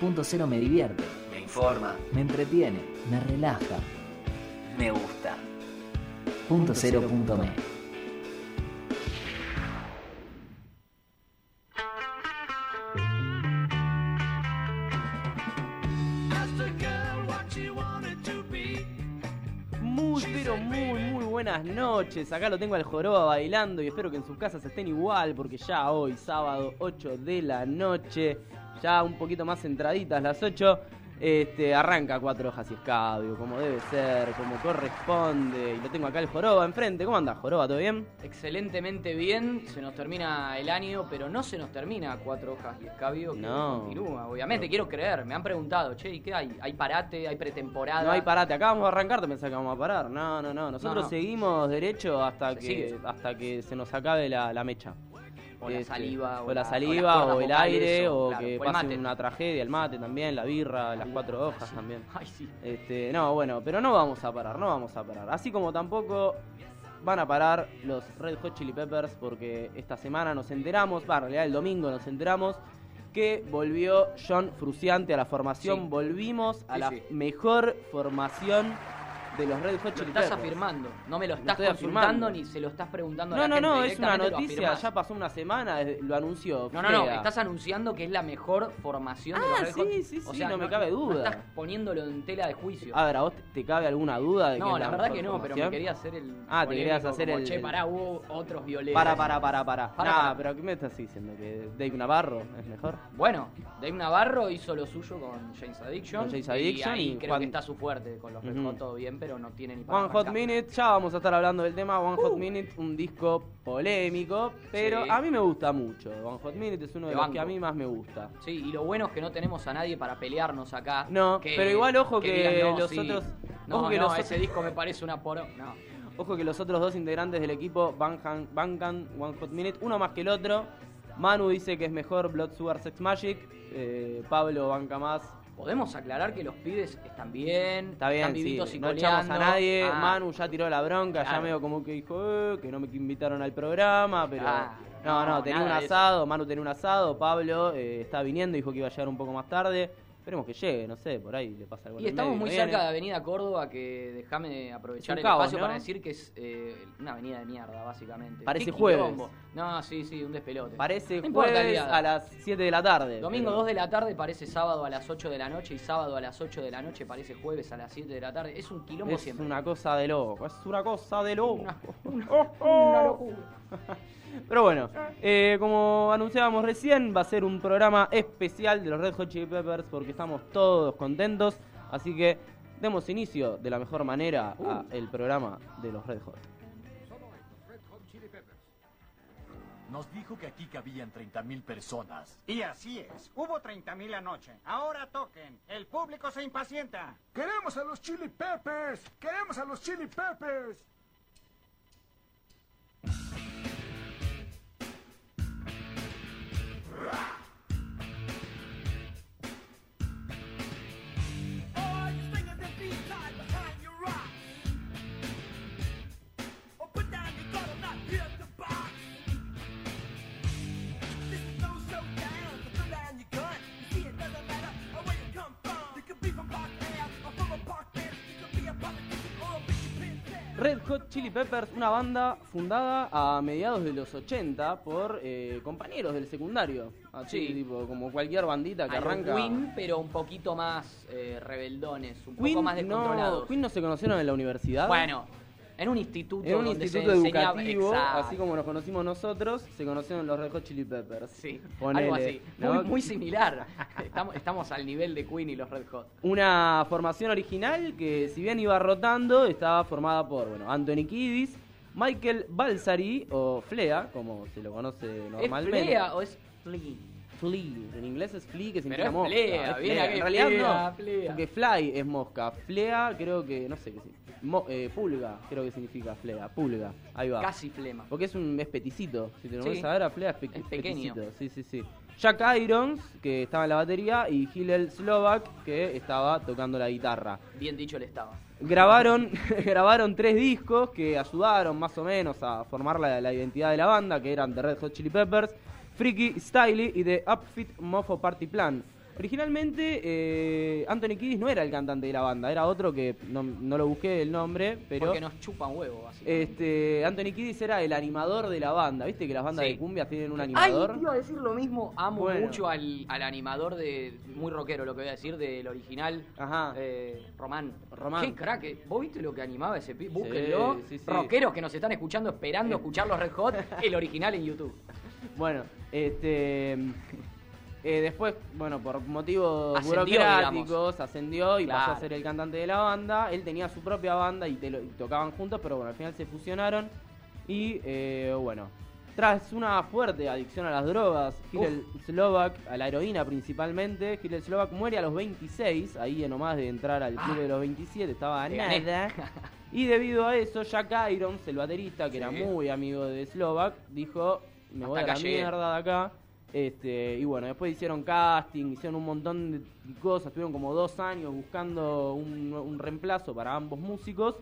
Punto cero me divierte, Me informa. me entretiene, me relaja. Me gusta. Punto cero punto me. Muy, pero muy, muy buenas noches. Acá lo tengo al Joroba bailando y espero que en sus casas estén igual porque ya hoy, sábado 8 de la noche, ya un poquito más entraditas las 8, este, arranca cuatro hojas y escabio, como debe ser, como corresponde. Y lo tengo acá el Joroba enfrente. ¿Cómo anda, Joroba? ¿Todo bien? Excelentemente bien, se nos termina el año, pero no se nos termina cuatro hojas y escabio que No. continúa, obviamente, quiero creer, me han preguntado, che, ¿y qué hay? ¿Hay parate? ¿Hay pretemporada? No hay parate, acá vamos a arrancar, te pensás que vamos a parar. No, no, no. Nosotros No, no. seguimos derecho hasta Se que sigue. hasta que se nos acabe la, la mecha. O la Este, saliva, o, o la la- saliva, o, el aire, o, o, claro, que pase una tragedia, el mate también, la birra, las cuatro hojas también. Ay, sí. Este, no, bueno, pero no vamos a parar, no vamos a parar. Así como tampoco van a parar los Red Hot Chili Peppers porque esta semana nos enteramos, va, en realidad el domingo nos enteramos que volvió John Fruciante a la formación, Sí. volvimos a Sí, la sí. mejor formación de los Red Hot Lo Chili estás Peppers. afirmando, no me lo Lo estás estoy consultando afirmando. ni se lo estás preguntando a No, la no, gente, no, es una lo noticia, ya pasó una semana, lo anunció. No, no, no, estás anunciando que es la mejor formación de Ah, los Red Hot. sí, sí, O sea, no me cabe duda. No estás poniéndolo en tela de juicio. A ver, ¿a vos te- cabe alguna duda de que no, es la verdad que no, pero me quería hacer el. Ah, te querías hacer como, el- Che, pará, hubo otros violeros. Para, para, para, para. Para, Nah, para. pero ¿qué me estás diciendo? ¿Que Dave Navarro es mejor? Bueno, Dave Navarro hizo lo suyo con James Addiction. Con James Y Addiction ahí y creo Juan- que está su fuerte con los Red. Hot, todo bien, pero no tiene ni para One Hot. Minute, ya vamos a estar hablando del tema. One Uh. Hot Minute, un disco polémico, pero Sí. a mí me gusta mucho. One Hot Minute es uno de los banco. que a mí más me gusta. Sí, y lo bueno es que no tenemos a nadie para pelearnos acá. No, que- pero igual ojo que digan, no, los sí. otros- No, ojo que no, los ese disco me parece una poro. No. Ojo que los otros dos integrantes del equipo bancan, bancan One Hot Minute, uno más que el otro. Manu dice que es mejor Blood Sugar Sex Magic. eh, Pablo banca más Podemos aclarar que los pibes están bien, Está bien, están vivitos sí, y no echamos a nadie. Ah, Manu ya tiró la bronca, ya Claro. medio como que dijo eh, que no me invitaron al programa, pero no, no, no, tenía un asado, Manu tenía un asado, Pablo eh, está viniendo, dijo que iba a llegar un poco más tarde. Esperemos que llegue, no sé, por ahí le pasa algo. Y estamos muy no cerca de. Avenida Córdoba, que déjame aprovechar Es el caos, espacio ¿no? para decir que es eh, una avenida de mierda, básicamente. Parece jueves. quilombo. No, sí, sí, un despelote. Parece No jueves a las 7 de la tarde. Domingo pero 2 de la tarde parece sábado a las 8 de la noche y sábado a las 8 de la noche parece jueves a las 7 de la tarde. Es un quilombo Es siempre. una cosa de loco, es una cosa de loco. Una- Oh, oh. Una locura. Pero bueno, eh, como anunciábamos recién, va a ser un programa especial de los Red Hot Chili Peppers porque estamos todos contentos. Así que demos inicio de la mejor manera a el programa de los Red Hot. Nos dijo que aquí cabían 30.000 personas. Y así es, hubo 30.000 anoche. Ahora toquen, el público se impacienta. ¡Queremos a los Chili Peppers! ¡Queremos a los Chili Peppers! Rah! Red Hot Chili Peppers, una banda fundada a mediados de los 80 por eh, compañeros del secundario. Así, Sí. tipo, como cualquier bandita que A lo arranca. Queen, pero un poquito más eh, rebeldones, un Queen poco más no, descontrolados. Queen no se conocieron en la universidad. Bueno, en un instituto. En un donde instituto se educativo, así como nos conocimos nosotros, se conocieron los Red Hot Chili Peppers. Sí, Ponele, algo así. ¿no? Muy, muy similar. Estamos, estamos al nivel de Queen y los Red Hot. Una formación original que, si bien iba rotando, estaba formada por bueno, Anthony Kiddis, Michael Balsari o Flea, como se lo conoce normalmente. ¿Es Flea o es Flea? Flea. En inglés es flea, que significa es mosca. flea, es flea. aquí, En realidad flea, no, flea. porque fly es mosca. Flea creo que, no sé qué significa. Mo- eh, pulga, creo que significa flea. Pulga, ahí va. Casi flema. Porque es un es peticito. Si te lo Sí. a ver, a Flea es, pe- Es pequeño. peticito. Sí, sí, sí. Jack Irons, que estaba en la batería, y Hillel Slovak, que estaba tocando la guitarra. Bien dicho le estaba. Grabaron, grabaron tres discos que ayudaron más o menos a formar la, la identidad de la banda, que eran The Red Hot Chili Peppers, Freaky Styley y The Upfit Mofo Party Plan. Originalmente, eh, Anthony Kiddis no era el cantante de la banda, era otro que no, no lo busqué el nombre, pero. Porque nos chupan huevo, básicamente. Este, Anthony Kiddis era el animador de la banda. ¿Viste que las bandas Sí. de cumbias tienen un Ay, animador? te iba a decir lo mismo. Amo Bueno. mucho al, al animador de. Muy rockero, lo que voy a decir, del original. Ajá. eh, Román. Román. Qué crack. eh. ¿Vos viste lo que animaba ese pibe? Búsquenlo. sí, sí. Rockeros que nos están escuchando, esperando escuchar los Red Hot, el original en YouTube. Bueno, este. Eh, después, bueno, por motivos Ascendió, burocráticos, digamos. ascendió y pasó Claro. a ser el cantante de la banda. Él tenía su propia banda y, te lo- y tocaban juntos, pero bueno, al final se fusionaron. Y eh, bueno, tras una fuerte adicción a las drogas, Hillel Slovak, a la heroína principalmente, Hillel Slovak muere a los 26, ahí nomás de entrar al club Ah. de los 27, estaba a nada. Y debido a eso, Jack Irons, el baterista, que era muy amigo de Slovak, dijo, me voy a la acá llegué". mierda de acá. Este, y bueno, después hicieron casting, hicieron un montón de cosas, estuvieron como dos años buscando un, un reemplazo para ambos músicos.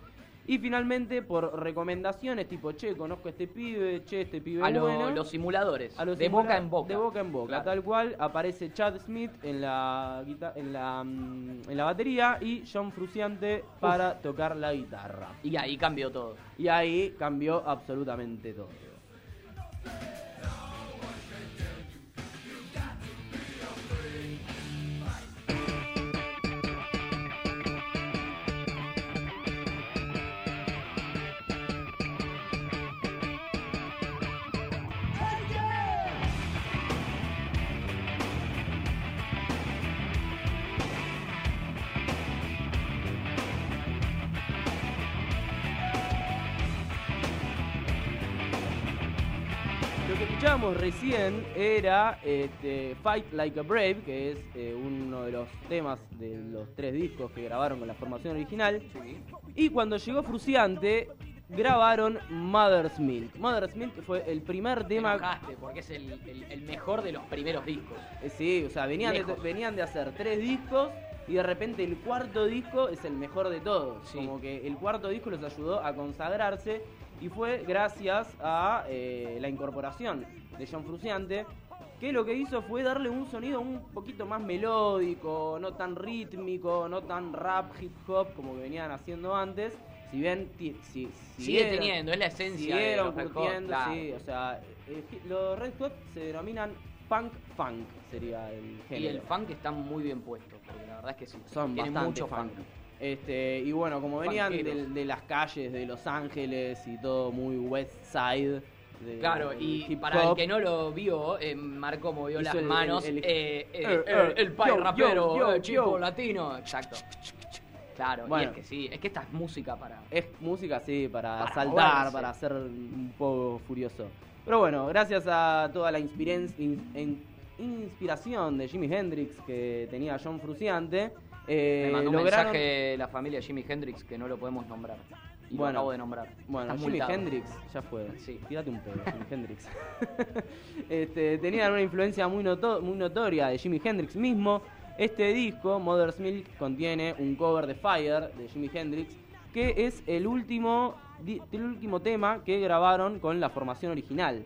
Y finalmente, por recomendaciones, tipo, che, conozco a este pibe, che, este pibe A lo- bueno. los simuladores. A los de simula- boca en boca. De boca en boca. Claro. Tal cual aparece Chad Smith en la, en la, mm, en la batería y John Fruciante para tocar la guitarra. Y ahí cambió todo. Y ahí cambió absolutamente todo. Recién era este, Fight Like a Brave, que es eh, uno de los temas de los tres discos que grabaron con la formación original. Y cuando llegó Fruciante, grabaron Mother's Milk. Mother's Milk fue el primer Te tema... enojaste, porque es el, el- el mejor de los primeros discos. Eh, Sí, o sea, venían de, Lejos. venían de hacer tres discos y de repente el cuarto disco es el mejor de todos. Sí. Como que el cuarto disco los ayudó a consagrarse y fue gracias a eh, la incorporación de John Fruciante, que lo que hizo fue darle un sonido un poquito más melódico, no tan rítmico, no tan rap, hip hop como venían haciendo antes. Si bien si, Sigue siguieron- teniendo, es la esencia de los curtiendo, claro. sí, o sea, eh, los Red Hot se denominan punk funk, sería el Y género. el funk está muy bien puesto, porque la verdad es que sí. Son tienen bastante mucho funk. Este, y bueno, como venían de, de las calles de Los Ángeles y todo muy West Side. de- Claro, y para el que no lo vio, eh, Marco movió las el- manos. el- el- eh, eh, Eh, eh, el pai yo, rapero, yo, yo, eh, chico yo. latino. Exacto. Claro, y Bueno. es que sí, es que esta es música para. Es música, sí, para, Para saltar, moverse. para ser un poco furioso. Pero bueno, gracias a toda la inspiren- in- in- inspiración de Jimi Hendrix que tenía John Fruciante, eh, Me mandó un lograron... mensaje la familia Jimi Hendrix que no lo podemos nombrar. Y Bueno. lo acabo de nombrar. Bueno, Estás Jimi multado. Hendrix, ya fue. Sí. Tírate un pedo, Jimi Hendrix. este, tenían una influencia muy, noto- muy notoria de Jimi Hendrix mismo. Este disco, Mother's Milk, contiene un cover de Fire de Jimi Hendrix, que es el último, el último tema que grabaron con la formación original.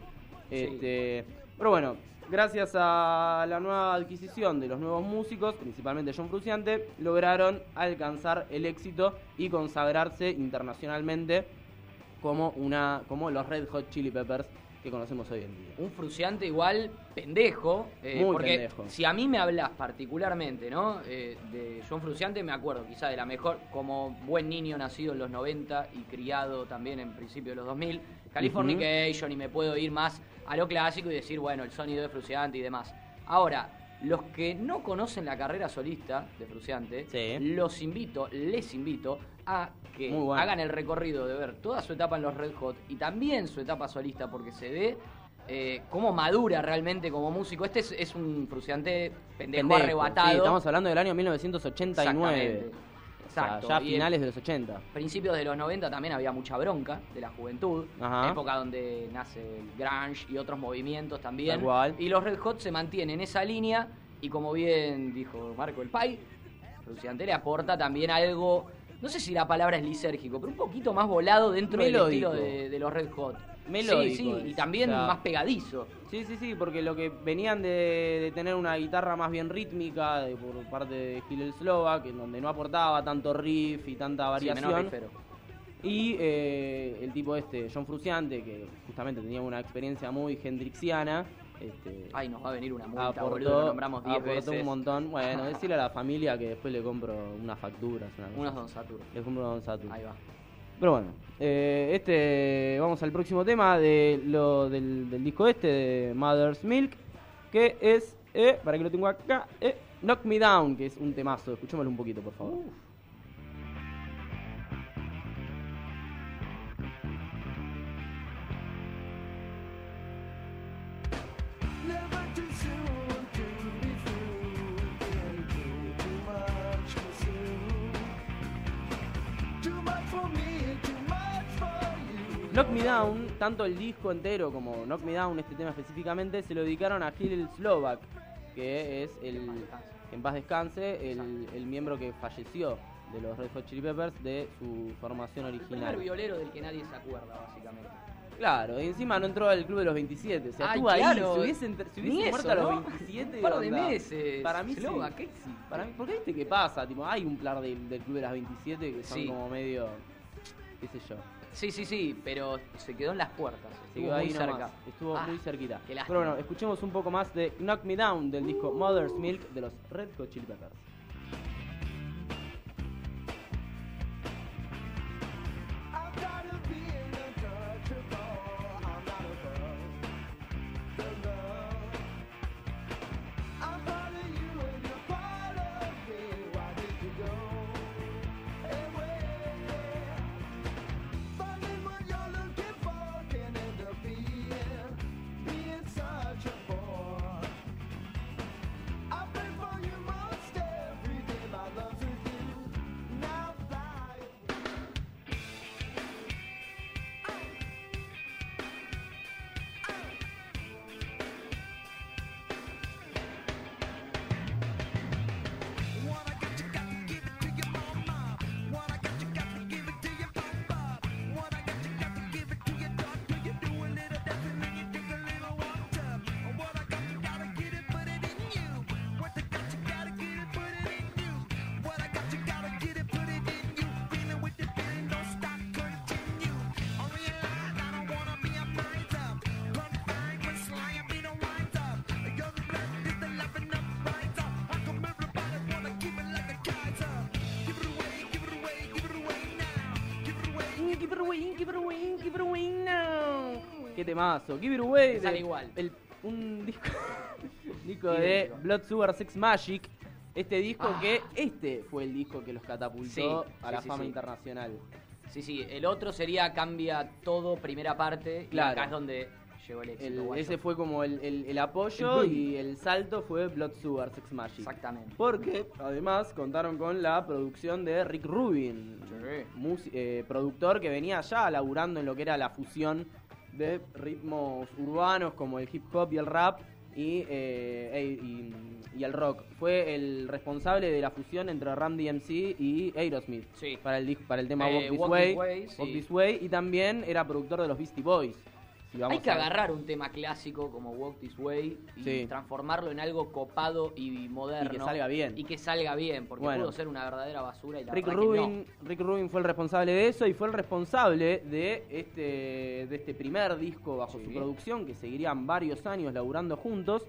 Este, Pero bueno, gracias a la nueva adquisición de los nuevos músicos, principalmente John Fruciante, lograron alcanzar el éxito y consagrarse internacionalmente como una como los Red Hot Chili Peppers que conocemos hoy en día. Un fruciante igual pendejo. eh, Muy porque pendejo. si a mí me hablas particularmente, ¿no? Eh, de John Fruciante me acuerdo quizá de la mejor, como buen niño nacido en los 90 y criado también en principio de los 2000, Californication y me puedo ir más a lo clásico y decir, bueno, el sonido de Fruciante y demás. Ahora, los que no conocen la carrera solista de Fruciante, Sí. los invito, les invito a que bueno. hagan el recorrido de ver toda su etapa en los Red Hot y también su etapa solista, porque se ve eh, cómo madura realmente como músico. Este es, es un fruciante pendejo, Pendejo, arrebatado. sí, estamos hablando del año 1989. Exactamente. O sea, Exacto. ya a Y finales de los 80. principios de los 90 también había mucha bronca de la juventud, Ajá. época donde nace el grunge y otros movimientos también. Cual. Y los Red Hot se mantienen en esa línea y como bien dijo Marco el Pai, Fruciante le aporta también algo, no sé si la palabra es lisérgico, pero un poquito más volado dentro Melódico. del estilo de, de los Red Hot. melódico. Sí, sí, y también O sea, más pegadizo. Sí, sí, sí, porque lo que venían de, de tener una guitarra más bien rítmica de- por parte de Hillel Slovak, en donde no aportaba tanto riff y tanta Sí, variación. menor riffero. y eh, el tipo este, John Fruciante, que justamente tenía una experiencia muy hendrixiana, este, Ay, nos va a venir una multa, aportó, boludo, lo nombramos 10 aportó veces. un montón. Bueno, decirle a la familia que después le compro unas facturas. una cosa Unos así. Don Saturno. Le compro Don Saturn. Ahí va. Pero bueno, eh, este vamos al próximo tema de lo del, del disco este de Mother's Milk, que es, eh, para que lo tengo acá, eh, Knock Me Down, que es un temazo. Escuchémoslo un poquito, por favor. Knock Me Down, tanto el disco entero como Knock Me Down, este tema específicamente, se lo dedicaron a Hillel Slovak, que es el, en paz descanse, el, el miembro que falleció de los Red Hot Chili Peppers de su formación El primer original. violero del que nadie se acuerda, básicamente. Claro, y encima no entró al club de los 27. O sea, Ay, estuvo ahí, claro. si hubiese, si hubiese muerto eso, a los ¿no? 27. Un par de onda, meses. Para mí sí. Slovak, ¿qué sí? Para mí, porque viste qué pasa, tipo, hay un plan del, del club de las 27 que son Sí. como medio, qué sé yo. Sí, sí, sí, pero se quedó en las puertas. Se Estuvo quedó ahí nomás, cerca. estuvo Ah, muy cerquita. Pero bueno, escuchemos un poco más de Knock Me Down del disco Mother's Milk de los Red Hot Chili Peppers. Away now. Qué temazo. Give it away. Sale de- igual. el- un disco, disco de. Blood Sugar Sex Magic. Este disco Ah. que este fue el disco que los catapultó Sí, a la sí, fama sí. internacional. Sí, sí, el otro sería cambia todo, primera parte, Claro. y acá es donde llegó el éxito. El- guacho. ese fue como el, el- el apoyo y el salto fue Blood Sugar Sex Magic. Exactamente. Porque además contaron con la producción de Rick Rubin, Sí. eh, productor que venía ya laburando en lo que era la fusión de ritmos urbanos como el hip hop y el rap y, eh, e- y, y el rock. Fue el responsable de la fusión entre Ram DMC y Aerosmith Sí. para el para el tema Eh, Walk This Walk Way, This Way, Walk sí. This Way, y también era productor de los Beastie Boys. Si vamos Hay que a- agarrar un tema clásico como Walk This Way y Sí. transformarlo en algo copado y moderno. Y que salga bien. Y que salga bien, porque Bueno. pudo ser una verdadera basura y la Rick no. Rubin, Rick Rubin fue el responsable de eso y fue el responsable de este, de este primer disco bajo Sí. su producción, que seguirían varios años laburando juntos.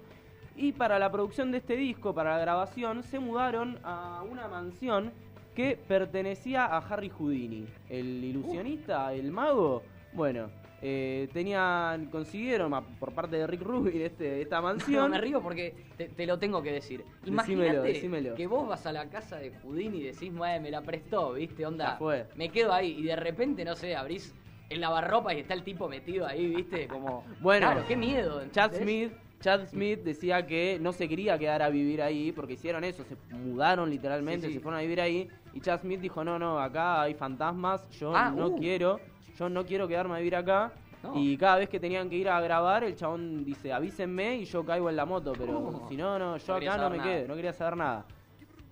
Y para la producción de este disco, para la grabación, se mudaron a una mansión que pertenecía a Harry Houdini, el ilusionista, el mago. Bueno, eh, tenían, consiguieron por parte de Rick Rubin este, esta No, mansión. me río porque te, te lo tengo que decir. Imagínate que vos vas a la casa de Houdini y decís, "Mae, me la prestó, ¿viste? Onda, fue. me quedo ahí y de repente, no sé, abrís el lavarropa y está el tipo metido ahí, ¿viste? Como, Bueno, claro, qué miedo. Chad. Smith, Chad Smith decía que no se quería quedar a vivir ahí porque hicieron eso, se mudaron literalmente, Sí, sí. se fueron a vivir ahí y Chad Smith dijo, "No, no, acá hay fantasmas, yo Ah, no uh. quiero, yo no quiero quedarme a vivir acá." No. Y cada vez que tenían que ir a grabar, el chabón dice, avísenme y yo caigo en la moto, pero si no, no, yo No acá no me nada. quedo, no quería saber nada.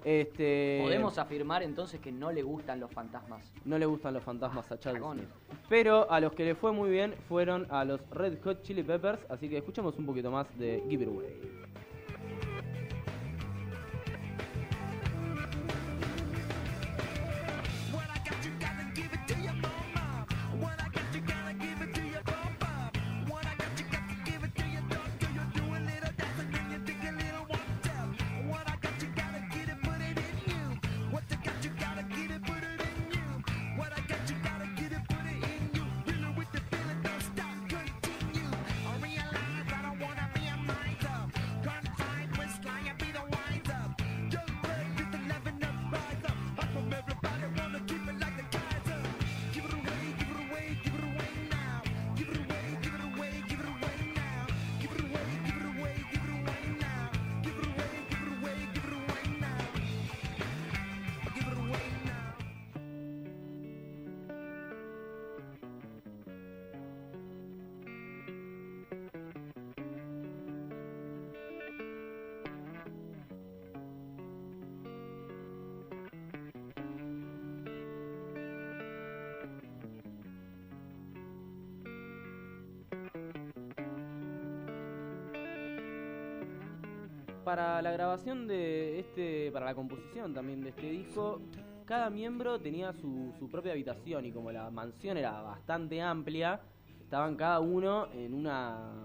Este, Podemos afirmar entonces que no le gustan los fantasmas. No le gustan los fantasmas a Chad. Pero a los que le fue muy bien fueron a los Red Hot Chili Peppers, así que escuchemos un poquito más de Give It Away. Para la grabación de este, para la composición también de este disco, cada miembro tenía su, su propia habitación y como la mansión era bastante amplia, estaban cada uno en una,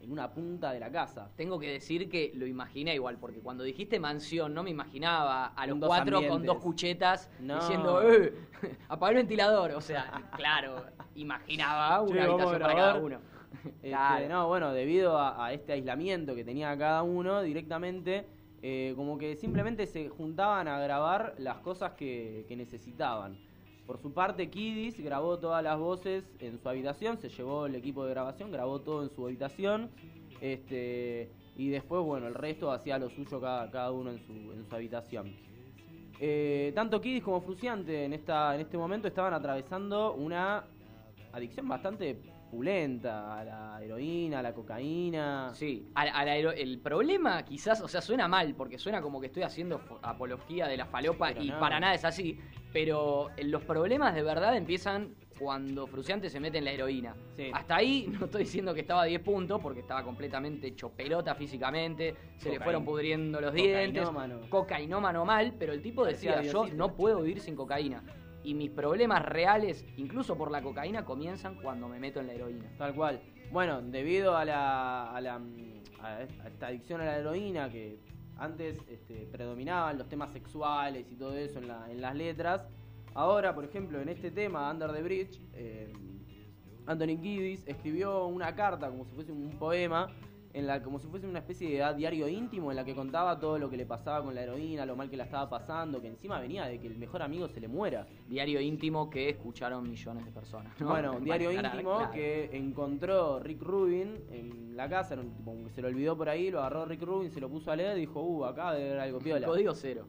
en una punta de la casa. Tengo que decir que lo imaginé igual, porque cuando dijiste mansión no me imaginaba a los dos cuatro con dos cuchetas No. diciendo, ¡eh! El ventilador. O sea, claro, imaginaba una Che, habitación para cada uno. Este, Claro. no, bueno, debido a, a este aislamiento que tenía cada uno, directamente, eh, como que simplemente se juntaban a grabar las cosas que, que necesitaban. Por su parte, Kidis grabó todas las voces en su habitación, se llevó el equipo de grabación, grabó todo en su habitación. Este, y después, bueno, el resto hacía lo suyo cada, cada uno en su, en su habitación. Eh, tanto Kidis como Fruciante en, esta, en este momento estaban atravesando una adicción bastante pulenta a la heroína, a la cocaína. Sí, a la- a la hero- el problema quizás, o sea, suena mal, porque suena como que estoy haciendo apología de la falopa y no. para nada es así, pero los problemas de verdad empiezan cuando Fruciante se mete en la heroína. Sí. Hasta ahí no estoy diciendo que estaba a 10 puntos, porque estaba completamente hecho pelota físicamente, se le fueron pudriendo los dientes, cocainómano. cocainómano mal, pero el tipo decía, yo no puedo vivir sin cocaína. Y mis problemas reales, incluso por la cocaína, comienzan cuando me meto en la heroína. Tal cual. Bueno, debido a la, a la mm, esta adicción a la heroína que antes este, predominaban los temas sexuales y todo eso en, la- en las letras, ahora, por ejemplo, en este tema, Under the Bridge, eh, Anthony Kiddis escribió una carta como si fuese un poema, en la como si fuese una especie de diario íntimo en la que contaba todo lo que le pasaba con la heroína, lo mal que la estaba pasando, que encima venía de que el mejor amigo se le muera. Diario íntimo que escucharon millones de personas. ¿no? Bueno, un diario íntimo claro. que encontró Rick Rubin en la casa, que se lo olvidó por ahí, lo agarró Rick Rubin, se lo puso a leer y dijo, uh, acá debe haber algo piola. Código cero.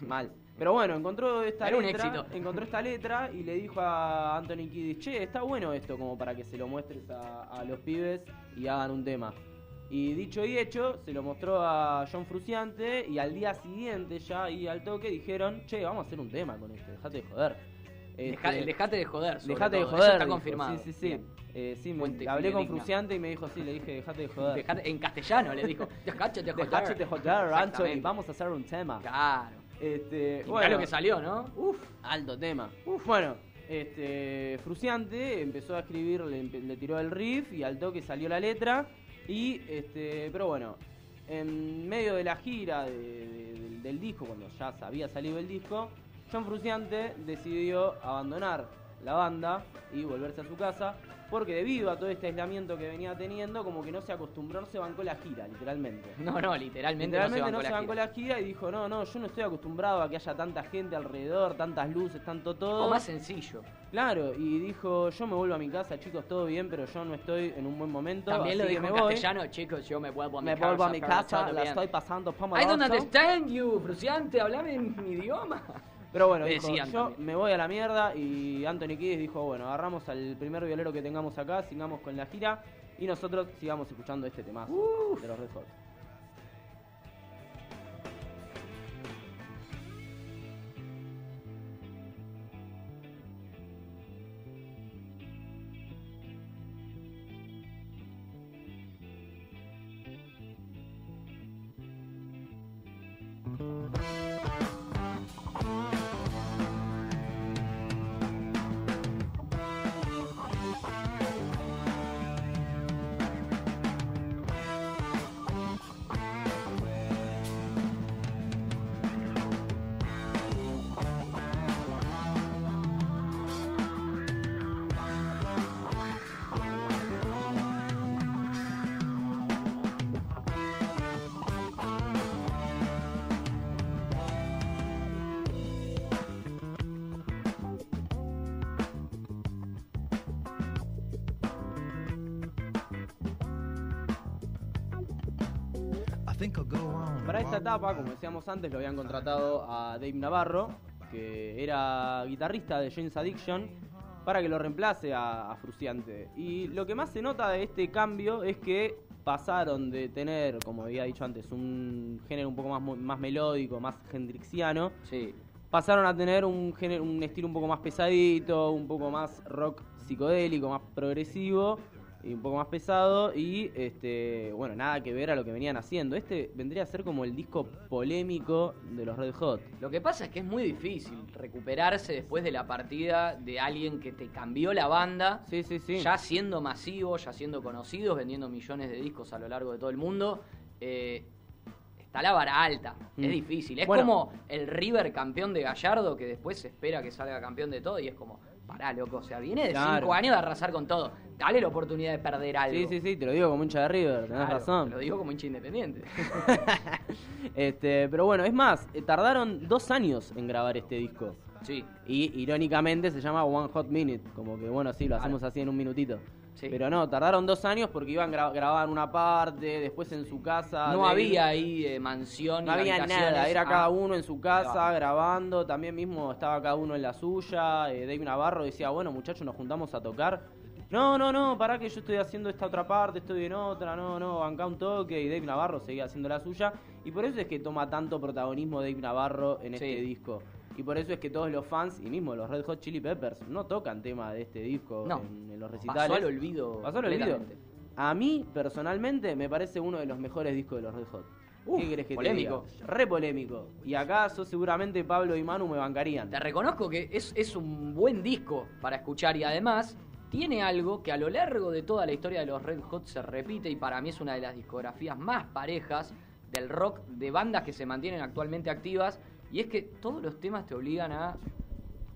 Mal. Pero bueno, encontró esta Era un letra, éxito. encontró esta letra y le dijo a Anthony Kiddis, che, está bueno esto como para que se lo muestres a, a los pibes y hagan un tema. Y dicho y hecho, se lo mostró a John Fruciante y al día siguiente ya ahí al toque dijeron, che, vamos a hacer un tema con esto, dejate de joder. Este, dejate de joder. Dejate de joder. Eso está dijo. confirmado. Sí, sí, sí. Eh, sí, me- hablé con. Fruciante y me dijo, sí, le dije, dejate de joder. Dejate- en castellano le dijo, dejate de joder. Dejate de joder, Anthony, vamos a hacer un tema. Claro. Este, Y bueno, lo que salió, ¿no? Uf. alto tema. Bueno, este, Fruciante empezó a escribir, le, le tiró el riff y al toque salió la letra. Y, este, pero bueno, en medio de la gira de- de- del, del disco, cuando ya había salido el disco, John Fruciante decidió abandonar la banda y volverse a su casa. Porque debido a todo este aislamiento que venía teniendo, como que no se acostumbró, no se bancó la gira, literalmente. No, no, literalmente, Literalmente no se bancó la gira. la gira y dijo, no, no, yo no estoy acostumbrado a que haya tanta gente alrededor, tantas luces, tanto todo. O más sencillo. Claro, y dijo, yo me vuelvo a mi casa, chicos, todo bien, pero yo no estoy en un buen momento. También lo así dijo me en voy. castellano, chicos, yo me vuelvo a mi Me casa. vuelvo a mi casa, la bien. estoy pasando I don't understand you, Fruciante, hablame en mi idioma. Pero bueno, Me dijo, yo también. me voy a la mierda y Anthony Kiddis dijo, bueno, agarramos al primer violero que tengamos acá, sigamos con la gira y nosotros sigamos escuchando este temazo de los Red Hot. Esta etapa, como decíamos antes, lo habían contratado a Dave Navarro, que era guitarrista de James Addiction, para que lo reemplace a, a Fruciante. Y lo que más se nota de este cambio es que pasaron de tener, como había dicho antes, un género un poco más, más melódico, más hendrixiano, Sí. pasaron a tener un, género, un estilo un poco más pesadito, un poco más rock psicodélico, más progresivo y un poco más pesado y este bueno nada que ver a lo que venían haciendo este vendría a ser como el disco polémico de los Red Hot Lo que pasa es que es muy difícil recuperarse después de la partida de alguien que te cambió la banda, sí sí sí ya siendo masivo, ya siendo conocidos, vendiendo millones de discos a lo largo de todo el mundo. eh, está la vara alta, Mm. es difícil. Es Bueno. como el River campeón de Gallardo que después se espera que salga campeón de todo y es como, pará, loco, o sea, viene de Claro. cinco años de arrasar con todo. Dale la oportunidad de perder algo. sí sí sí te lo digo como hincha de River tenés Claro, razón Lo digo como hincha independiente. este pero bueno es más eh, tardaron dos años en grabar este disco sí. Y irónicamente se llama One Hot Minute, como que bueno, sí, lo hacemos así en un minutito. Sí. Pero no, tardaron dos años porque iban gra grababan una parte, después en su casa. No había ahí eh, mansión. No había nada, era Ah, cada uno en su casa grabando, también mismo estaba cada uno en la suya. Eh, Dave Navarro decía, bueno muchachos, nos juntamos a tocar. No, no, no, pará que yo estoy haciendo esta otra parte, estoy en otra, no, no, banca un toque. Y Dave Navarro seguía haciendo la suya. Y por eso es que toma tanto protagonismo Dave Navarro en este disco. Y por eso es que todos los fans, y mismo los Red Hot Chili Peppers, no tocan tema de este disco No. en, en los recitales. Pasó al olvido. Pasó al olvido. A mí, personalmente, me parece uno de los mejores discos de los Red Hot. Uf, ¿Qué querés que polémico. te diga? Re polémico. Y acaso seguramente Pablo y Manu me bancarían. Te reconozco que es, es un buen disco para escuchar y además tiene algo que a lo largo de toda la historia de los Red Hot se repite y para mí es una de las discografías más parejas del rock de bandas que se mantienen actualmente activas y es que todos los temas te obligan a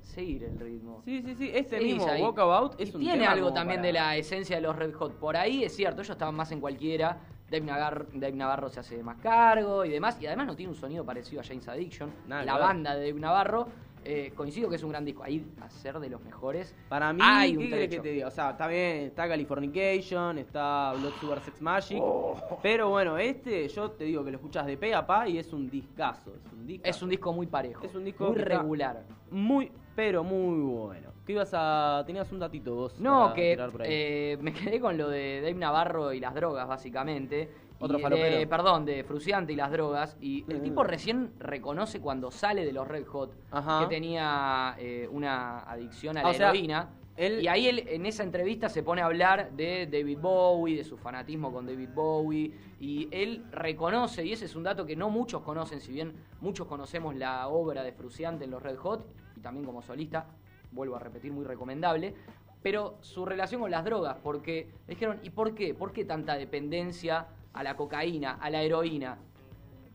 seguir el ritmo. Sí, sí, sí. Este Seguís mismo ahí. Walkabout es Y un tiene tema algo también para- de la esencia de los Red Hot. Por ahí es cierto, ellos estaban más en cualquiera. Dave, Nagar- Dave Navarro se hace más cargo y demás. Y además no tiene un sonido parecido a James Addiction. Nada la banda de Dave Navarro. Eh, coincido que es un gran disco. Ahí a ser de los mejores. Para mí, hay un ¿qué que te diga? O sea, está bien, está Californication, está Blood Sugar Sex Magic. Oh. Pero bueno, este, yo te digo que lo escuchas de pe a pa y es un discazo. Es un discazo. Es un disco muy parejo. Es un disco muy regular. Muy, pero muy bueno. ¿Qué ibas a. Tenías un datito vos? No, que tirar por ahí? eh, me quedé con lo de Dave Navarro y las drogas, básicamente. Otro falopero. de- Perdón, de Fruciante y las drogas. Y el Mm. tipo recién reconoce cuando sale de los Red Hot Ajá. que tenía eh, una adicción a Ah, la o sea, heroína. él- Y ahí él, en esa entrevista se pone a hablar de David Bowie, de su fanatismo con David Bowie. Y él reconoce, y ese es un dato que no muchos conocen, si bien muchos conocemos la obra de Fruciante en los Red Hot, y también como solista, vuelvo a repetir, muy recomendable. Pero su relación con las drogas, porque dijeron, ¿y por qué? ¿Por qué tanta dependencia a la cocaína, a la heroína?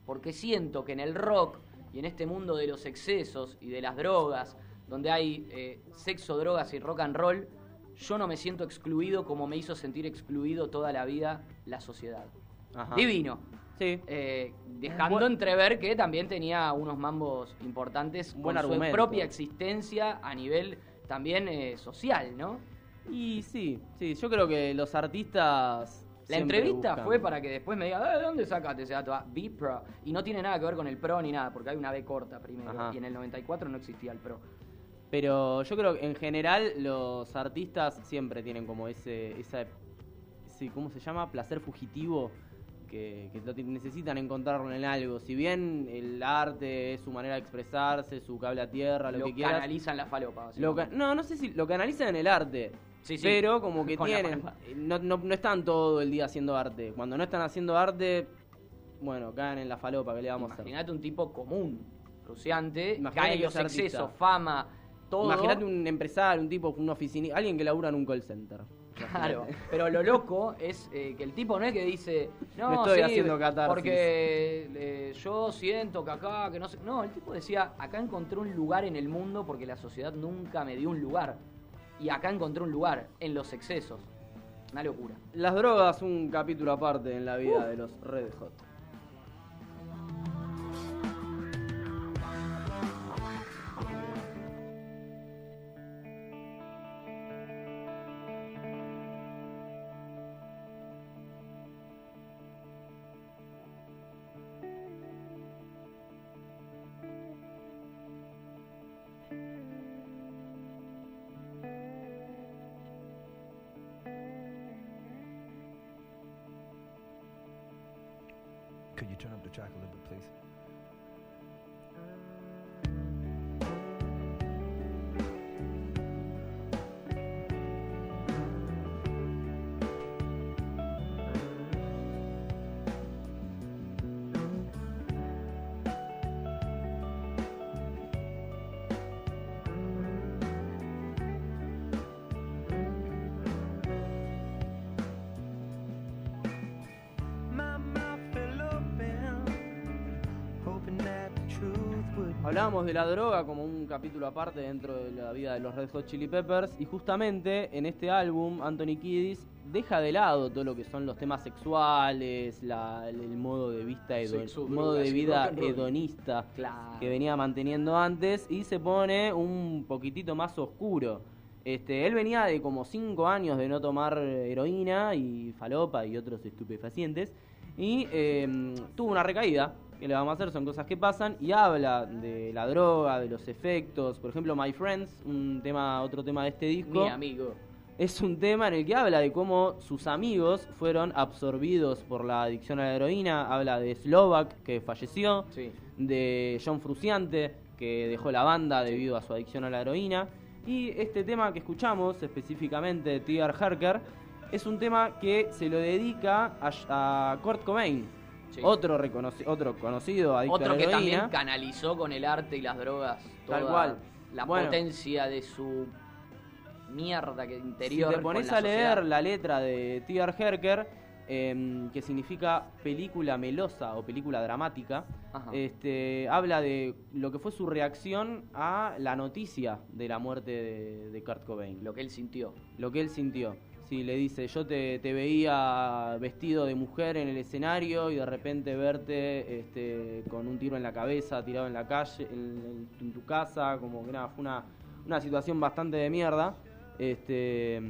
Porque siento que en el rock y en este mundo de los excesos y de las drogas, donde hay eh, sexo, drogas y rock and roll, yo no me siento excluido como me hizo sentir excluido toda la vida la sociedad. Ajá. Divino. Sí. Eh, dejando Buen- entrever que también tenía unos mambos importantes Buen con su argumento. propia existencia a nivel también eh, social, ¿no? Y sí, sí, yo creo que los artistas. La siempre entrevista buscan- fue para que después me diga, "Eh, ¿de dónde sacaste ese dato? Ah, B Pro. Y no tiene nada que ver con el Pro ni nada, porque hay una B corta primero. Ajá. Y en el 94 no existía el Pro. Pero yo creo que en general los artistas siempre tienen como ese. Esa, sí, ¿Cómo se llama? Placer fugitivo. Que, que lo necesitan encontrarlo en algo. Si bien el arte es su manera de expresarse, su cable a tierra, lo, Lo que quieras. canalizan la falopa. Lo no, no sé si lo canalizan en el arte. Sí, sí. Pero como que Con tienen. palma. No, no, no están todo el día haciendo arte. Cuando no están haciendo arte, bueno, caen en la falopa, ¿qué le vamos a hacer? Imagínate un tipo común, cruciante, cae en que los artista. excesos, fama, todo. Imagínate un empresario, un tipo, un oficinista, alguien que labura en un call center. Claro, pero lo loco es eh, que el tipo no es que dice, no, estoy sí, haciendo catarsis". porque eh, yo siento que acá, que no sé. No, el tipo decía, acá encontré un lugar en el mundo porque la sociedad nunca me dio un lugar. Y acá encontré un lugar, en los excesos. Una locura. Las drogas, un capítulo aparte en la vida de los Red Hot. Could you turn up the track a little bit, please? Hablábamos de la droga como un capítulo aparte dentro de la vida de los Red Hot Chili Peppers y justamente en este álbum Anthony Kiddis deja de lado todo lo que son los temas sexuales, la- el modo de vista hedo- Sexo, modo drogas de vida hedonista Claro. que venía manteniendo antes y se pone un poquitito más oscuro. Este, él venía de como 5 años de no tomar heroína y falopa y otros estupefacientes y eh, tuvo una recaída. Que le vamos a hacer? Son cosas que pasan y habla de la droga, de los efectos. Por ejemplo, My Friends, un tema, otro tema de este disco Mi amigo. es un tema en el que habla de cómo sus amigos fueron absorbidos por la adicción a la heroína. Habla de Slovak, que falleció, Sí. de John Fruciante, que dejó la banda debido a su adicción a la heroína. Y este tema que escuchamos, específicamente T.R. Harker, es un tema que se lo dedica a, a Kurt Cobain, Sí. otro, reconoci- otro conocido adicto Otro a la que heroína. también canalizó con el arte y las drogas Tal cual. la Bueno. potencia de su mierda que interior. Si te pones a leer la letra de T.R. Herker, em, que significa película melosa o película dramática, Ajá. este, habla de lo que fue su reacción a la noticia de la muerte de, de Kurt Cobain, Lo que él sintió. lo que él sintió. Si le dice, yo te, te veía vestido de mujer en el escenario y de repente verte este, con un tiro en la cabeza, tirado en la calle, en, tu casa, como que nada, fue una, una situación bastante de mierda. Este,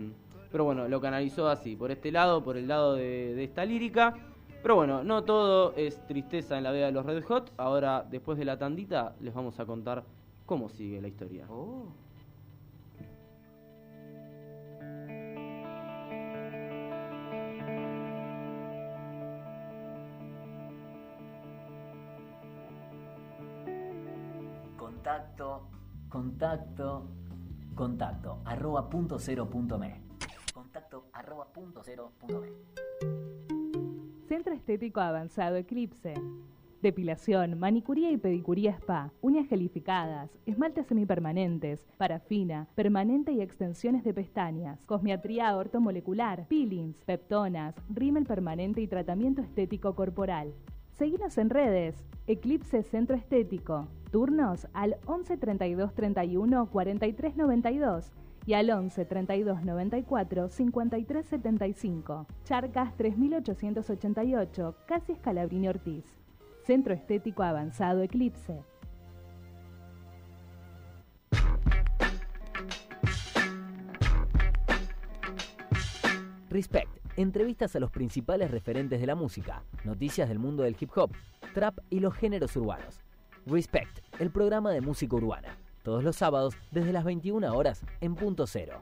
pero bueno, lo canalizó así, por este lado, por el lado de, de esta lírica. Pero bueno, no todo es tristeza en la vida de los Red Hot. Ahora, después de la tandita, les vamos a contar cómo sigue la historia. Oh. Contacto, contacto, contacto, arroba punto cero punto me. Contacto, arroba punto cero punto me. Centro Estético Avanzado Eclipse. Depilación, manicuría y pedicuría spa, uñas gelificadas, esmaltes semipermanentes, parafina, permanente y extensiones de pestañas, cosmiatría ortomolecular, peelings, peptonas, rímel permanente y tratamiento estético corporal. Seguinos en redes, Eclipse Centro Estético. Turnos al 11 32 31 43 92 y al 11 32 94 53 75. Charcas 3888, casi Escalabrini Ortiz. Centro Estético Avanzado Eclipse. Respect. Entrevistas a los principales referentes de la música, noticias del mundo del hip hop, trap y los géneros urbanos. Respect, el programa de música urbana. Todos los sábados desde las 21 horas en punto cero.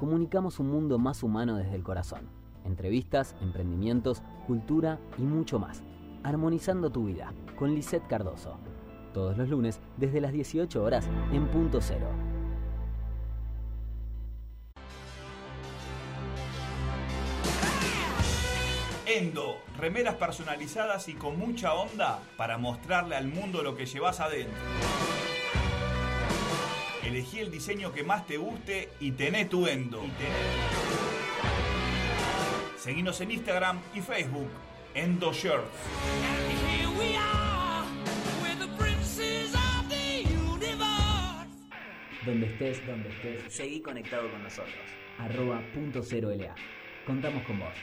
Comunicamos un mundo más humano desde el corazón. Entrevistas, emprendimientos, cultura y mucho más. Armonizando tu vida con Lisette Cardoso. Todos los lunes desde las 18 horas en punto cero. Endo, remeras personalizadas y con mucha onda para mostrarle al mundo lo que llevas adentro. Elegí el diseño que más te guste y tené tu Endo. Seguinos en Instagram y Facebook, Endo Shirts. Donde estés, donde estés, Seguí conectado con nosotros. arroba punto cero LA. Contamos con vos.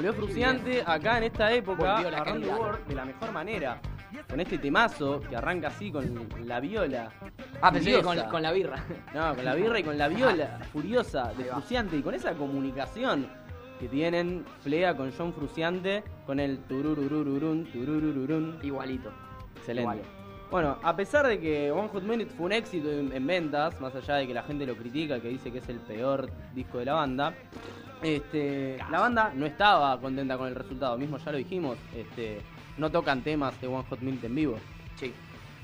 Volvió Fruciante acá en esta época, Volvió la agarrando calidad. World de la mejor manera. Con este temazo que arranca así con la viola. Ah, pensé que con, con la birra. No, con la birra y con la viola furiosa de Fruciante y con esa comunicación que tienen Flea con John Fruciante con el turururururun, tururururun. Igualito. Excelente. Igual. Bueno, a pesar de que One Hot Minute fue un éxito en, en ventas, más allá de que la gente lo critica, que dice que es el peor disco de la banda, este, la banda no estaba contenta con el resultado, mismo ya lo dijimos, este, no tocan temas de One Hot Minute en vivo. Sí.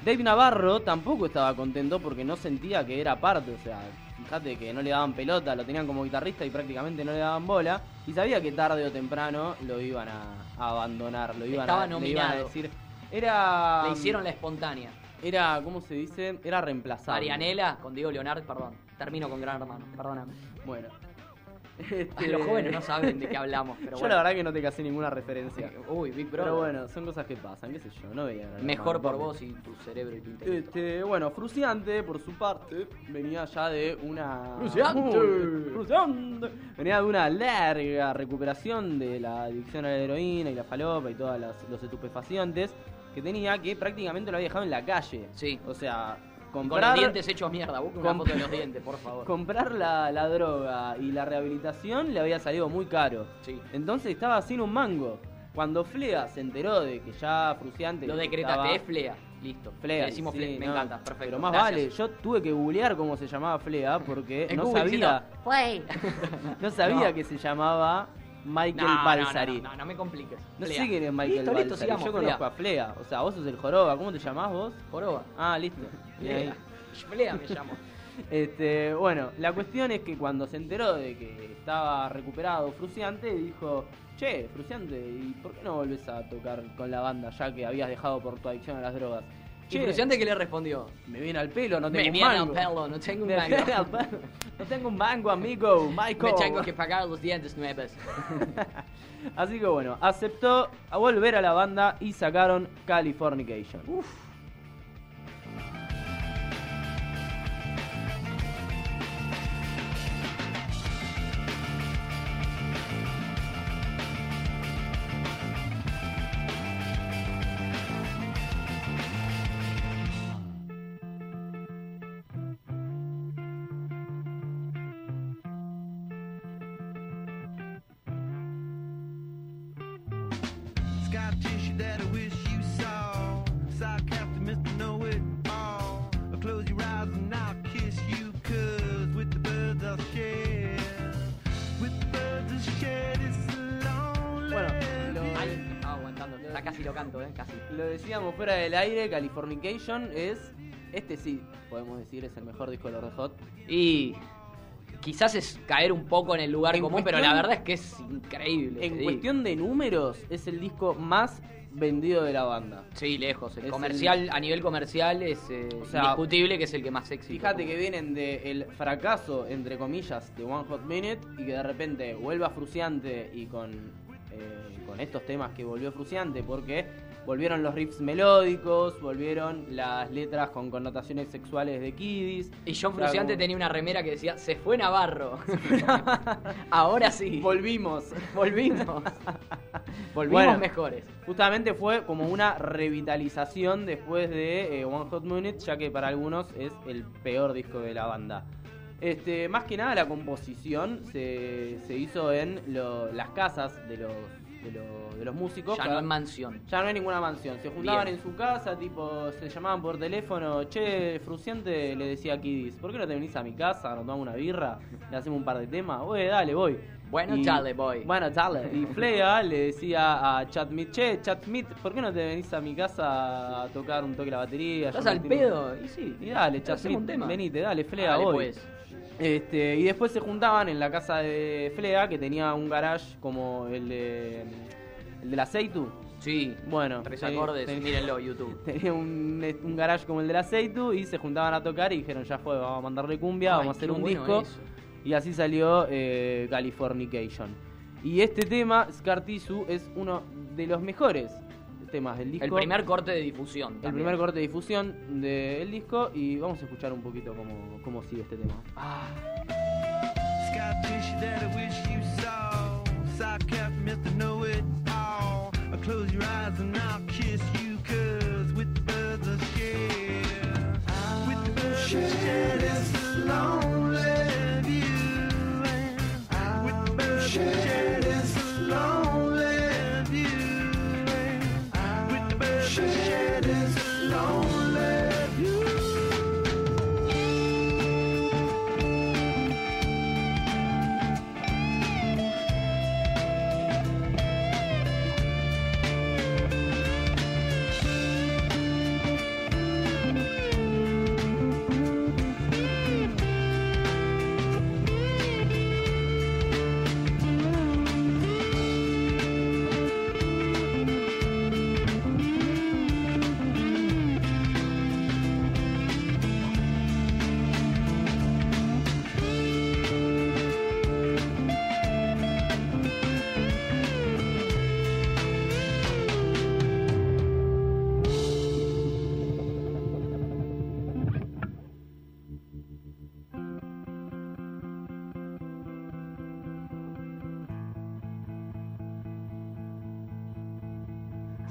Dave Navarro tampoco estaba contento porque no sentía que era parte, o sea, fíjate que no le daban pelota, lo tenían como guitarrista y prácticamente no le daban bola, y sabía que tarde o temprano lo iban a, a abandonar, lo iban Estaba a, le iban a decir. Era. Le hicieron la espontánea. Era, ¿cómo se dice? Era reemplazable. Marianela con Diego Leonard, perdón. Termino con Gran Hermano, perdóname. Bueno. Este- Los jóvenes no saben de qué hablamos, pero yo bueno. la verdad que no te casé ninguna referencia. Uy, Big Brother. Pero bueno, son cosas que pasan, qué sé yo, no veía. Gran Mejor por vos y tu cerebro y tu intelecto. Este, bueno, Fruciante, por su parte, venía ya de una. ¡Fruciante! Uy, ¡Fruciante! Venía de una larga recuperación de la adicción a la heroína y la falopa y todos los estupefacientes que tenía, que prácticamente lo había dejado en la calle. Sí. O sea, Con comprar. los dientes hechos mierda. Busca una foto de los dientes, por favor. Comprar la, la droga y la rehabilitación le había salido muy caro. Sí. Entonces estaba sin un mango. Cuando Flea se enteró de que ya Fruciante. Lo decretaste, estaba- es Flea. Listo. Flea, Le decimos sí, Flea. Me no, encanta, perfecto. Pero más Gracias. vale, yo tuve que googlear cómo se llamaba Flea porque no Google sabía, no sabía No. que se llamaba Michael No, no, Balsari. No, no, no, me compliques. No Flea. sé quién es Michael listo, listo, Balsari. sigamos, Yo Flea. conozco a Flea. O sea, vos sos el Joroba. ¿Cómo te llamás vos? Joroba. Ah, listo. Flea. Flea me llamo. Este, bueno, la cuestión es que cuando se enteró de que estaba recuperado Fruciante, dijo, che, Fruciante, ¿y por qué no volvés a tocar con la banda ya que habías dejado por tu adicción a las drogas? ¿Y Fruciante qué le respondió? Me viene al pelo, no Me tengo un viene al mango. pelo, no tengo un Me mango. viene al pelo. No tengo un mango, amigo, Michael. Me tengo que pagar los dientes nuevos. Así que bueno, aceptó a volver a la banda y sacaron Californication. Scar that I wish you saw. Sarcastic Mr. Know It All. Close your eyes and I'll kiss you, cause with the birds I'll share. With the birds I'll share this lonely. Bueno, lo, Ay, estaba aguantando. Ya casi lo canto, eh, casi. lo decíamos fuera del aire, Californication es, este sí, podemos decir, es el mejor disco de los Red Hot. Y quizás es caer un poco en el lugar En común, pero cuestión- la verdad es que es increíble. En cuestión de números, es el disco más vendido de la banda. Sí, lejos. El Es comercial, a nivel comercial, es eh, O sea, indiscutible que es el que más éxito. Fíjate que vienen del fracaso, entre comillas, de One Hot Minute y que de repente vuelva Fruciante y con, eh, con estos temas que volvió Fruciante, porque Volvieron los riffs melódicos, volvieron las letras con connotaciones sexuales de Kiddies. Y John Fruciante como- tenía una remera que decía, se fue Navarro. Ahora sí. Volvimos. Volvimos. Volvimos Bueno, mejores. Justamente fue como una revitalización después de eh, One Hot Minute, ya que para algunos es el peor disco de la banda. Este, más que nada la composición se, se hizo en lo- las casas de los, de, lo- de los músicos. Ya Cada- no en mansión. Ya no hay ninguna mansión. Se juntaban Bien. en su casa, tipo, se llamaban por teléfono. Che, Fruciante le decía a Kidis, ¿por qué no te venís a mi casa? Nos tomamos una birra, le hacemos un par de temas. Oye, dale, voy. Bueno, Y- dale, voy. Bueno, dale. Y Flea le decía a Chad Smith, che, Chad Smith, ¿por qué no te venís a mi casa a tocar un toque la batería? ¿Estás al pedo? Y sí. Y dale, tema. venite, dale, Flea, Dale, voy. pues. Este, y después se juntaban en la casa de Flea, que tenía un garage como el de, el del Aceitu. Sí. Bueno, Tres tenía- acordes, tenía- mírenlo, YouTube. Tenía un, un garage como el del Aceitu y se juntaban a tocar y dijeron, ya fue, vamos a mandarle cumbia, Ay, vamos a hacer un bueno disco. eso. Y así salió eh, Californication. Y este tema, Scar Tissue, es uno de los mejores temas del disco. El primer corte de difusión. El primer corte de difusión del disco y vamos a escuchar un poquito cómo, cómo sigue este tema. Tissue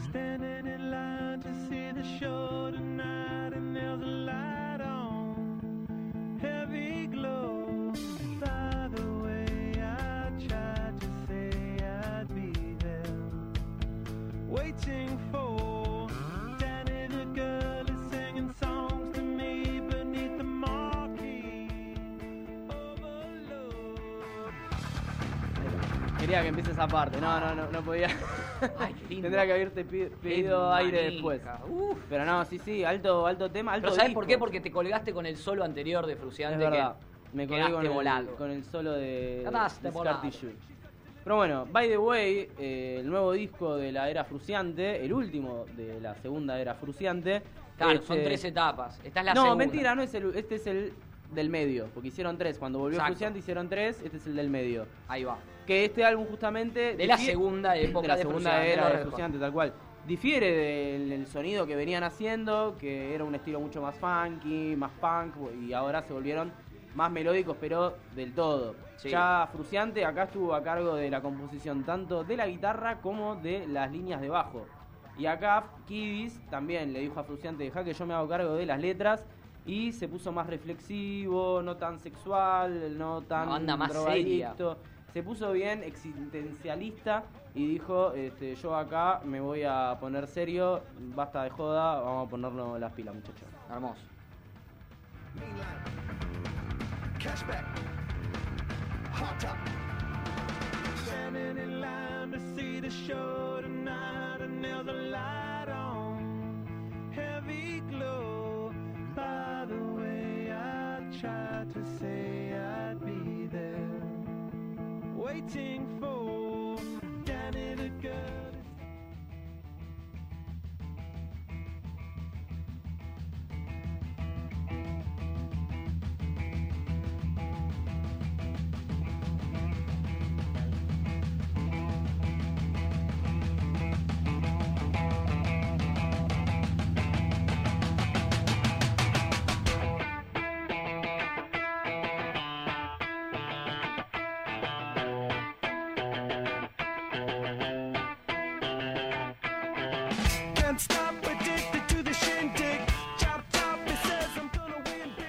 Standing in line to see the show tonight, and there's a light on, heavy glow. By the way, I tried to say I'd be there, waiting for Danny the girl is singing songs to me beneath the marquee. Quería que empiece esa parte. No, no, no, no podía. Ay, qué lindo. Tendría que haberte pedido aire después. Pero no, sí, sí, alto, alto tema, alto Pero ¿sabes disco. por qué? Porque te colgaste con el solo anterior de Es Fruciante verdad. que Me colgué con el, volado. con el solo de, de. Pero bueno, by the way, eh, el nuevo disco de la era Fruciante, el último de la segunda era Fruciante. Claro, son este- tres etapas. Esta es la no, segunda. mentira, no es el, este es el del medio, porque hicieron tres. Cuando volvió Exacto. Fruciante hicieron tres, este es el del medio. Ahí va. Que este álbum justamente... De la segunda época de la de segunda Fruciante, era de. Fruciante, tal cual. Difiere del, del sonido que venían haciendo, que era un estilo mucho más funky, más punk, y ahora se volvieron más melódicos, pero del todo. Sí. Ya Fruciante acá estuvo a cargo de la composición tanto de la guitarra como de las líneas de bajo. Y acá Kidis también le dijo a Fruciante, deja que yo me hago cargo de las letras. Y se puso más reflexivo, no tan sexual, no tan más drogadicto. Se puso bien existencialista y dijo, este, yo acá me voy a poner serio, basta de joda, vamos a ponernos las pilas, muchachos. Hermoso. To say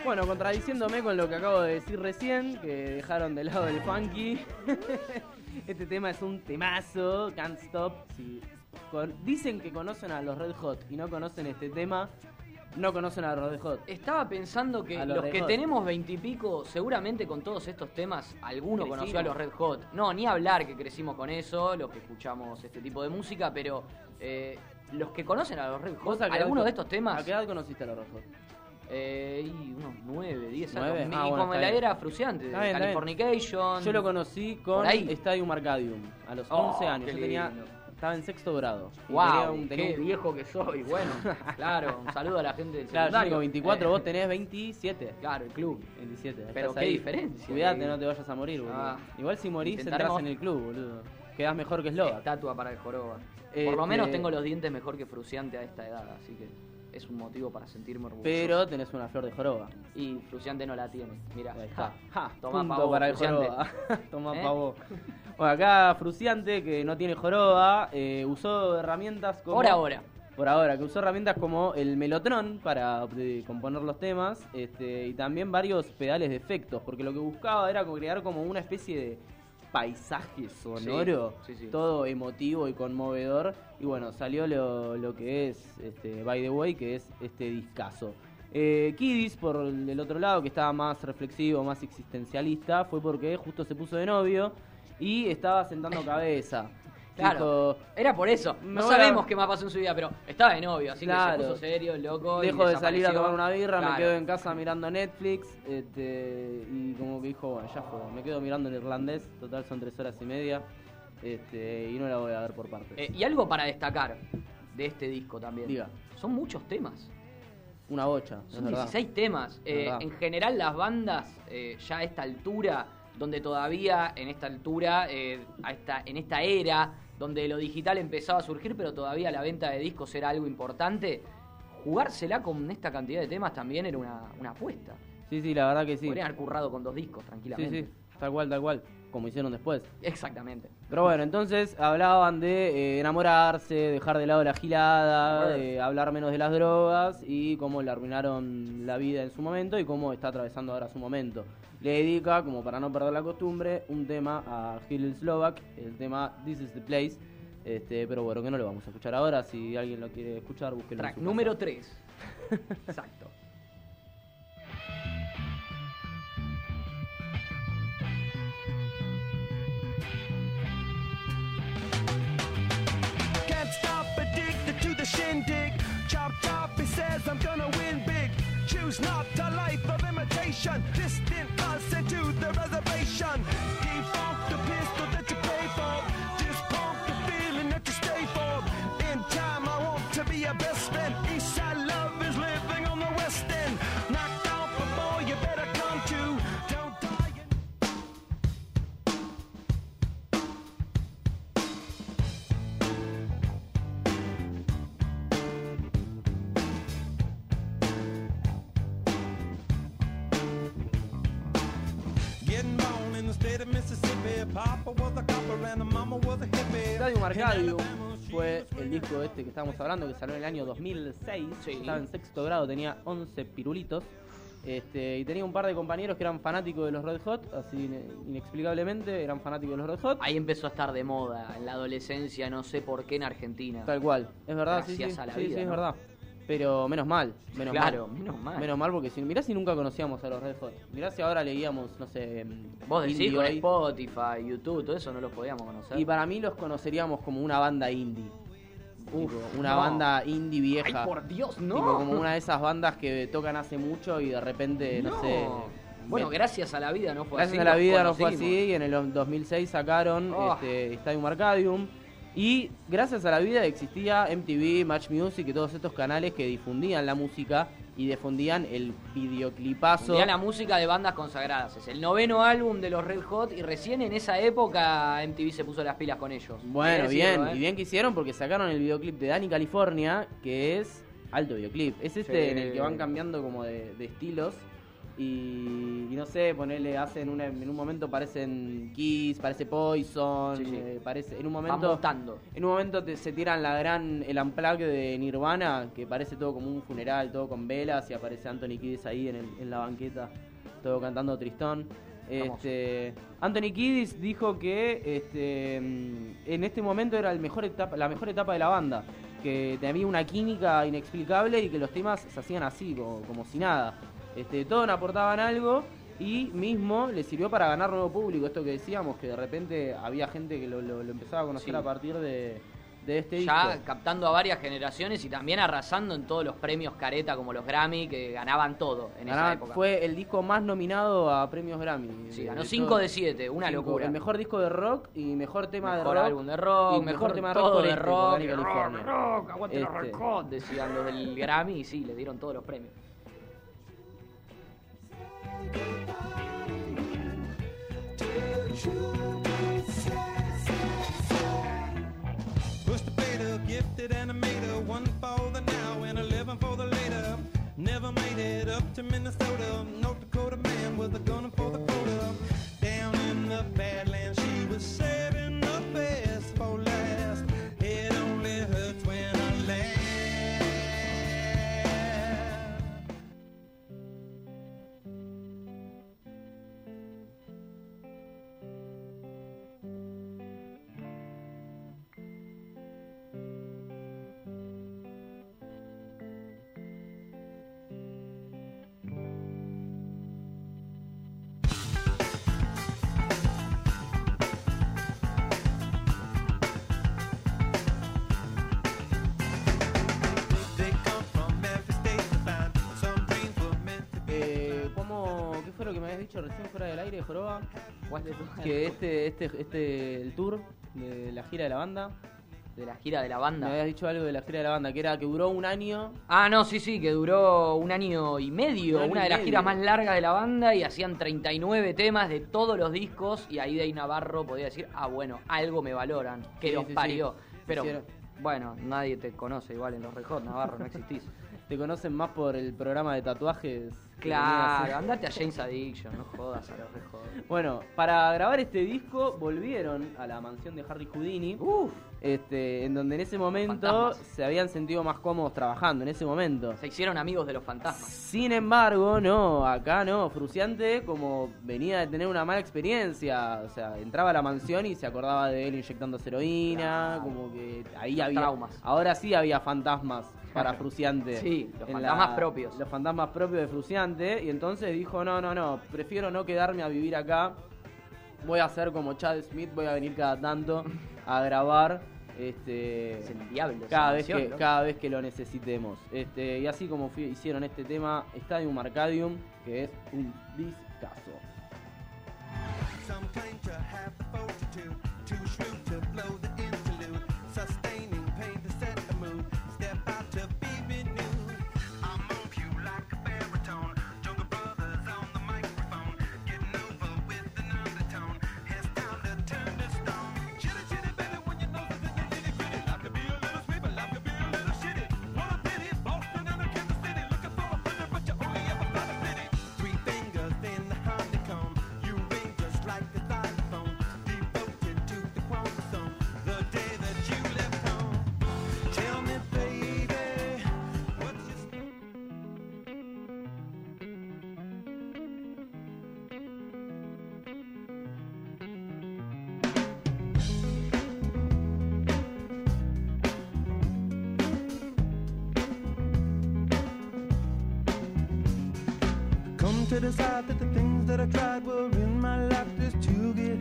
Bueno, contradiciéndome con lo que acabo de decir recién, que dejaron de lado el funky. este tema es un temazo, Can't Stop. Si dicen que conocen a los Red Hot y no conocen este tema, no conocen a los Red Hot. Estaba pensando que A los que Hot. tenemos veintipico, seguramente con todos estos temas, alguno Crecimos. conoció a los Red Hot. No, ni hablar que crecimos con eso, los que escuchamos este tipo de música, pero eh, los que conocen a los Red ¿Vos Hot, algunos de estos temas, ¿A qué edad conociste a los Red Hot? Eh, y unos 9, 10 ¿Nueve? años. Ah, y bueno, como la bien. era Fruciante, Está bien, está bien. Californication. Yo lo conocí con Por ahí. Stadium Arcadium a los Oh, 11 años. qué Yo tenía, lindo. estaba en sexto grado. Y Wow, un- tenía qué un- viejo que soy. Bueno, claro, un saludo a la gente del Claro, yo secundario. tengo 24, Eh, vos tenés 27. Claro, el club. 27. Pero estás qué ahí. diferencia, Cuidate, que- no te vayas a morir, boludo. Ah. Igual si morís, entras Intentaremos- en el club, boludo. Quedás mejor que Slovak. Estatua para el joroba. Este- Por lo menos tengo los dientes mejor que Fruciante a esta edad, así que es un motivo para sentirme orgulloso. Pero tenés una flor de joroba. Y Fruciante no la tiene. Mira. Ja, Punto toma pavo, para el joroba. Toma ¿Eh? pavo. Bueno, acá Fruciante, que no tiene joroba, eh, usó herramientas como... Por ahora. Por ahora, que usó herramientas como el melotron para eh, componer los temas este, y también varios pedales de efectos, porque lo que buscaba era crear como una especie de paisaje sonoro, Sí, sí, sí. todo emotivo y conmovedor. Y bueno, salió lo, lo que es este, By the Way, que es este discazo. Eh, Kidis, por el el otro lado, que estaba más reflexivo, más existencialista, fue porque justo se puso de novio y estaba sentando cabeza. Claro, era por eso. No sabemos qué más pasó en su vida, pero estaba de novio, así Claro. que se puso serio, loco. y Dejo de salir a tomar una birra, me quedo en casa mirando Netflix este, y como que dijo, bueno, ya fue, me quedo mirando en irlandés, total son tres horas y media este, y no la voy a ver por partes. Eh, y algo para destacar de este disco también. Diga. Son muchos temas. Una bocha, es Son verdad. 16 temas. Es Eh, verdad. en general las bandas, eh, ya a esta altura, donde todavía en esta altura, eh, a esta, en esta era, donde lo digital empezaba a surgir, pero todavía la venta de discos era algo importante, jugársela con esta cantidad de temas también era una, una apuesta. Sí, sí, la verdad que sí. Podrían haber currado con dos discos Sí, tranquilamente. sí, tal cual, tal cual, como hicieron después. Exactamente. Pero bueno, entonces hablaban de eh, enamorarse, dejar de lado la gilada, de hablar menos de las drogas y cómo le arruinaron la vida en su momento y cómo está atravesando ahora su momento. Le dedica, como para no perder la costumbre, un tema a Hillel Slovak, el tema This is the Place. Este, pero bueno, que no lo vamos a escuchar ahora. Si alguien lo quiere escuchar, búsquelo. en Track su número casa. 3. Exacto. This que estábamos hablando, que salió en el año 2006. Sí. Estaba en sexto grado, tenía 11 pirulitos. Este, y tenía un par de compañeros que eran fanáticos de los Red Hot, así ine- inexplicablemente eran fanáticos de los Red Hot. Ahí empezó a estar de moda en la adolescencia, no sé por qué en Argentina. Tal cual, es verdad, Gracias sí, a la sí, vida, sí, es verdad. Pero menos mal, menos Claro, mal. menos mal. Menos mal porque si, mirá si nunca conocíamos a los Red Hot. Mirá si ahora leíamos, no sé, mm, Vos decís con. Spotify, YouTube, todo eso no los podíamos conocer. Y para mí los conoceríamos como una banda indie. Uf, Tipo, una no. banda indie vieja. Ay, por Dios, no. Tipo, como una de esas bandas que tocan hace mucho y de repente, no, No. sé. Bueno, me- gracias a la vida no fue gracias así. a la vida no fue así y en el 2006 sacaron Oh. este, Stadium Arcadium. Y gracias a la vida existía MTV, Match Music y todos estos canales que difundían la música y difundían el videoclipazo. Difundían la música de bandas consagradas. Es el noveno álbum de los Red Hot y recién en esa época MTV se puso las pilas con ellos. Bueno, bien, decirlo, ¿eh? y bien que hicieron porque sacaron el videoclip de Dani California, que es alto videoclip. Es este Sí. en el que van cambiando como de, de estilos. Y, y no sé, ponerle, hacen una, en un momento parecen Kiss, parece Poison, Sí, sí. eh, parece, en un momento en un momento te- se tiran la gran, el unplug de Nirvana, que parece todo como un funeral, todo con velas, y aparece Anthony Kiddis ahí en, el- en la banqueta, todo cantando Tristón. Este, Anthony Kiddis dijo que este, mm, en este momento era el mejor etapa, la mejor etapa de la banda, que había una química inexplicable y que los temas se hacían así, como, como si nada. Este, todos aportaban algo y mismo le sirvió para ganar nuevo público, esto que decíamos, que de repente había gente que lo, lo- lo empezaba a conocer Sí. a partir de, de este Ya disco. captando a varias generaciones y también arrasando en todos los premios careta como los Grammy que ganaban todo en esa Ganaba- época. Fue el disco más nominado a premios Grammy. Sí, De- ganó de 5 todo. de 7, una Cinco. locura. El mejor disco de rock y mejor tema Mejor de rock. álbum de rock, y mejor, tema todo de este, rock, por Cali, rock, California. rock, aguante los Este. Hot, decían los del Grammy y sí, le dieron todos los premios. Gifted animator, one for the now and eleven for the later. Never made it up to Minnesota. North Dakota man with a gun for the quota. Down in the Badlands, dicho recién fuera del aire, todas? Que este, este, este, el tour de la gira de la banda. De la gira de la Me banda. habías dicho algo de la gira de la banda, que era que duró un año. Ah, no, sí, sí, que duró un año y medio, año una y de las medio. giras más largas de la banda y hacían 39 temas de todos los discos y ahí Dave Navarro podía decir, ah, bueno, algo me valoran, que Sí, los sí, sí. parió. Pero, Hicieron- bueno, nadie te conoce igual en los Red Hot, Navarro, no existís. Te conocen más por el programa de tatuajes. Claro, andate a James Addiction, no jodas a los Hot. Bueno, para grabar este disco volvieron a la mansión de Harry Houdini. Este, en donde en ese momento Fantasmas. se habían sentido más cómodos trabajando, en ese momento. Se hicieron amigos de los fantasmas. Sin embargo, no, acá no. Fruciante, como venía de tener una mala experiencia, o sea, entraba a la mansión y se acordaba de él inyectando heroína, Claro. como que ahí Los había. traumas. Ahora sí había fantasmas para Fruciante. Sí, los En fantasmas propios. Los fantasmas propios de Fruciante. Y entonces dijo: No, no, no, prefiero no quedarme a vivir acá. Voy a hacer como Chad Smith, voy a venir cada tanto a grabar. Este, Es el diablo. cada vez que cada vez que lo necesitemos este y así como fui- hicieron este tema Stadium Arcadium que es un discazo Some claim to have the fortitude, too shrewd to blow the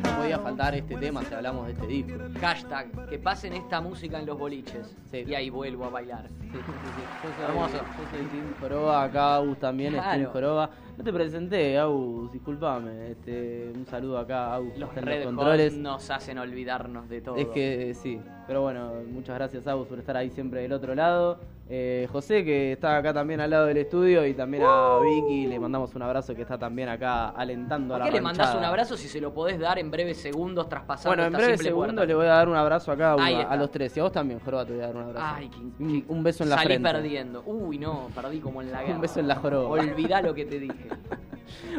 no podía faltar este tema si hablamos de este disco Hashtag, que pasen esta música en los boliches. Sí. Y ahí vuelvo a bailar. Sí, sí, sí, sí. Yo soy, Hermoso. yo soy Team Joroba, acá Agus también es Team Claro. Joroba. No te presenté, Agus, disculpame. Este, un saludo acá, Agus, Los Red los Hot controles. nos hacen olvidarnos de todo. Es que sí, pero bueno, muchas gracias Agus por estar ahí siempre del otro lado. Eh, José que está acá también al lado del estudio y también a Vicky le mandamos un abrazo que está también acá alentando a ¿Por la qué le mandás un abrazo si se lo podés dar en breves segundos traspasando Bueno, en esta breve simple segundos puerta? le voy a dar un abrazo a cada uno, Ahí a, está. los tres. Y a vos también, Joroba, te voy a dar un abrazo. Ay, qué- un, un beso en la Salí frente. perdiendo. Uy, no, perdí como en la guerra. Un beso en la joroba. Olvidá lo que te dije.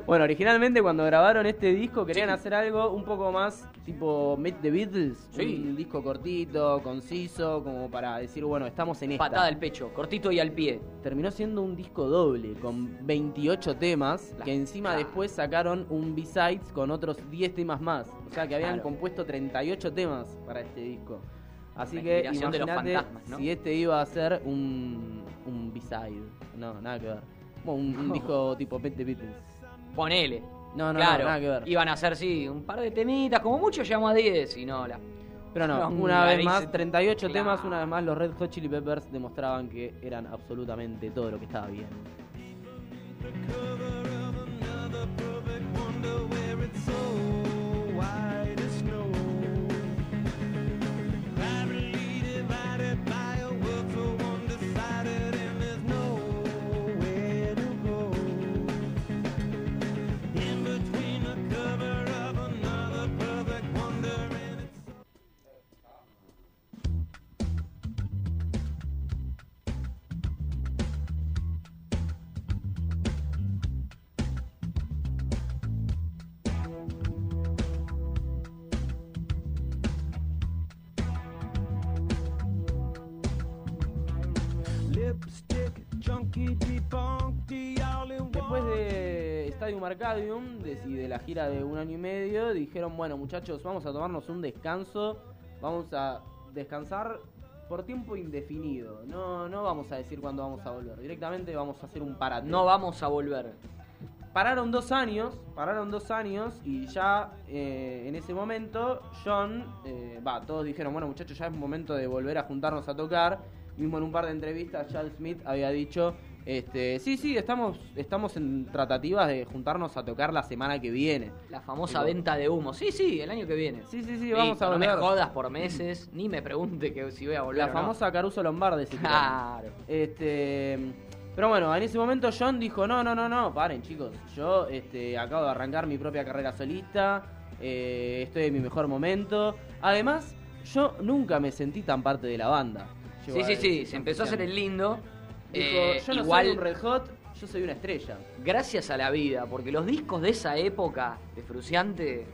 Bueno, originalmente cuando grabaron este disco querían hacer algo un poco más tipo Meet the Beatles. Sí. Un disco cortito, conciso, como para decir, bueno, estamos en esta. Patada al pecho, cortito y al pie. Terminó siendo un disco doble, con 28 temas, que encima claro. después sacaron un B-Sides con otros 10 temas más. O sea que habían Claro. compuesto 38 temas para este disco. Así que inspiración de los imagínate fantasmas, ¿no? si este iba a ser un, un B-Side. No, nada que ver. Bueno, un, disco tipo Pet the Beatles. Ponele. No, no, claro, no, nada que ver. Iban a hacer, sí, un par de temitas, como mucho llegamos a 10 y no, la... Pero no, una vez más, 38 Claro. temas, una vez más los Red Hot Chili Peppers demostraban que eran absolutamente todo lo que estaba bien. De Stadium Arcadium de, y de la gira de un año y medio, dijeron, bueno muchachos, vamos a tomarnos un descanso, vamos a descansar por tiempo indefinido. No, no vamos a decir cuándo vamos a volver, directamente vamos a hacer un parate. No vamos a volver. Pararon dos años, pararon dos años y ya eh, en ese momento John, eh, va, todos dijeron, bueno muchachos, ya es momento de volver a juntarnos a tocar. Mismo en un par de entrevistas, Charles Smith había dicho, este, sí, sí, estamos, estamos en tratativas de juntarnos a tocar la semana que viene. La famosa Digo, venta de humo. Sí, sí, el año que viene. Sí, sí, sí, vamos a no volver. me jodas por meses, ni me pregunte que si voy a volver La o no. famosa Caruso Lombardi. si Claro. Este, pero bueno, en ese momento John dijo, no, no, no, no, paren chicos, yo este, acabo de arrancar mi propia carrera solista, eh, estoy en mi mejor momento. Además, yo nunca me sentí tan parte de la banda. Sí, sí, sí, se empezó a hacer el lindo. Dijo, Eh, yo no igual, soy un Red Hot, yo soy una estrella. gracias a la vida, porque los discos de esa época de Fruciante.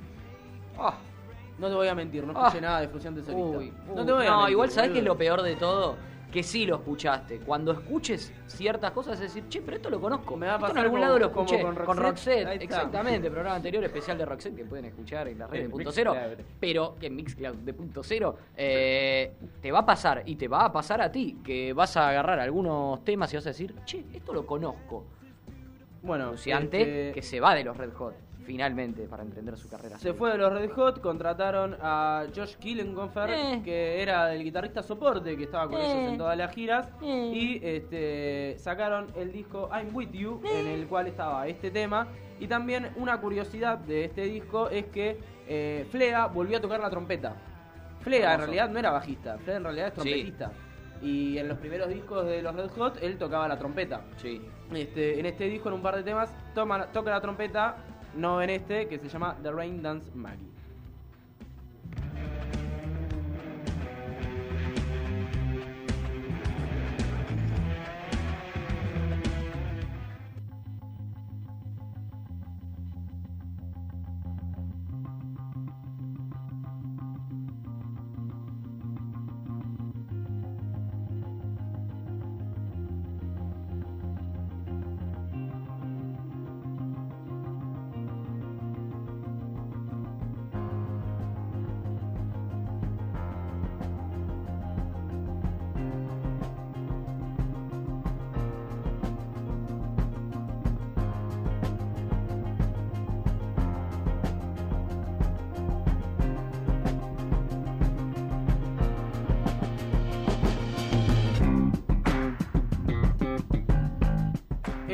ah, No te voy a mentir, no escuché nada de Fruciante solista. uy, no te voy a No, mentir, igual sabes que es lo peor de todo, que sí lo escuchaste. Cuando escuches ciertas cosas, es decir, che, pero esto lo conozco. Me va a esto en pasar algún como- lado lo escuché. con con Roxette. Roxette, Ahí está. exactamente. Programa anterior especial de Roxette que pueden escuchar en las redes de punto cero. Pero que en Mixcloud de punto cero eh, te va a pasar y te va a pasar a ti que vas a agarrar algunos temas y vas a decir, che, esto lo conozco. Bueno, Fruciante este, que se va de los Red Hot finalmente para emprender su carrera. Se fue de los Red Hot, contrataron a Josh Killenhofer, Eh. que era el guitarrista soporte que estaba con Eh. ellos en todas las giras, Eh. y este, sacaron el disco I'm With You, en el cual estaba este tema. Y también una curiosidad de este disco es que eh, Flea volvió a tocar la trompeta. Flea en realidad no era bajista, Flea en realidad es Sí. trompetista. Y en los primeros discos de los Red Hot él tocaba la trompeta. Sí. Este, en este disco, en un par de temas, toma, toca la trompeta, no en este, que se llama The Rain Dance Maggie.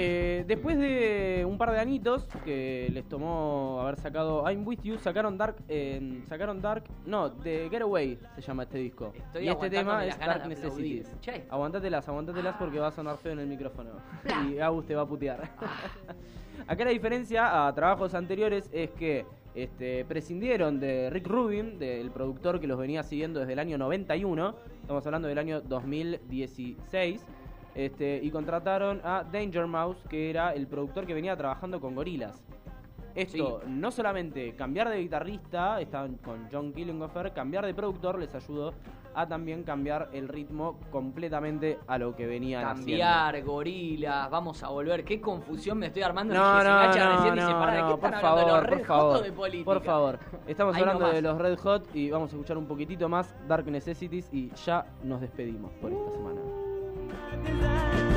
Eh, después de un par de añitos que les tomó haber sacado I'm With You, sacaron Dark, eh, sacaron Dark, no, The Getaway se llama este disco. Estoy y este tema es Dark de. Necessities. Aguantatelas, aguantatelas porque va a sonar feo en el micrófono. y Agus te va a putear. Acá la diferencia a trabajos anteriores es que este, prescindieron de Rick Rubin, del productor que los venía siguiendo desde el año 91. Estamos hablando del año 2016. Este, y contrataron a Danger Mouse, que era el productor que venía trabajando con Gorilas. Esto, no solamente cambiar de guitarrista, estaban con John Killinghofer, cambiar de productor les ayudó a también cambiar el ritmo completamente a lo que venían Cambiar, gorilas, vamos a volver. Qué confusión me estoy armando. No, no, no, no, dice, ¿para no, qué por de favor, por Red favor, Hot o de política? Por favor, estamos Ahí hablando nomás. de los Red Hot y vamos a escuchar un poquitito más Dark Necessities y ya nos despedimos por esta semana. desire.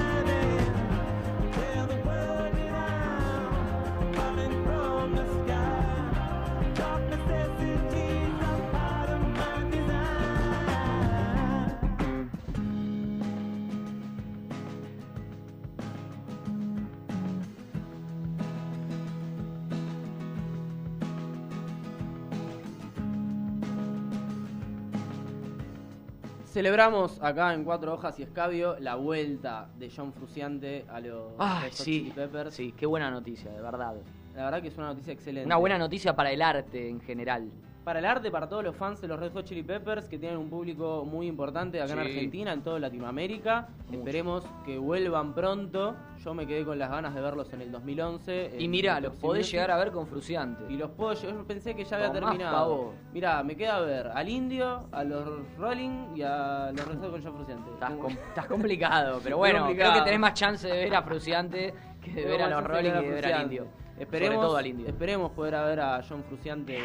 Celebramos acá en Cuatro Hojas y Escabio la vuelta de John Fruciante a los Ay, Red Hot sí. Chili Peppers. Sí, qué buena noticia, de verdad. La verdad que es una noticia excelente. Una buena noticia para el arte en general. Para el arte, para todos los fans de los Red Hot Chili Peppers, que tienen un público muy importante acá en. Argentina, en toda Latinoamérica. Esperemos que vuelvan pronto. Yo me quedé con las ganas de verlos en el 2011. Y mira, los podés llegar a ver con Fruciante. Y los puedo, yo pensé que ya había Tomás terminado. Mira, me queda ver al Indio, a los Rolling y a los Red Hot con John Fruciante. Estás, Como- com- estás complicado, pero bueno, complicado. creo que tenés más chance de ver a Fruciante que de ver a los Rolling y de ver al. Indio. Esperemos, Sobre todo al Indio. esperemos poder a ver a John Fruciante.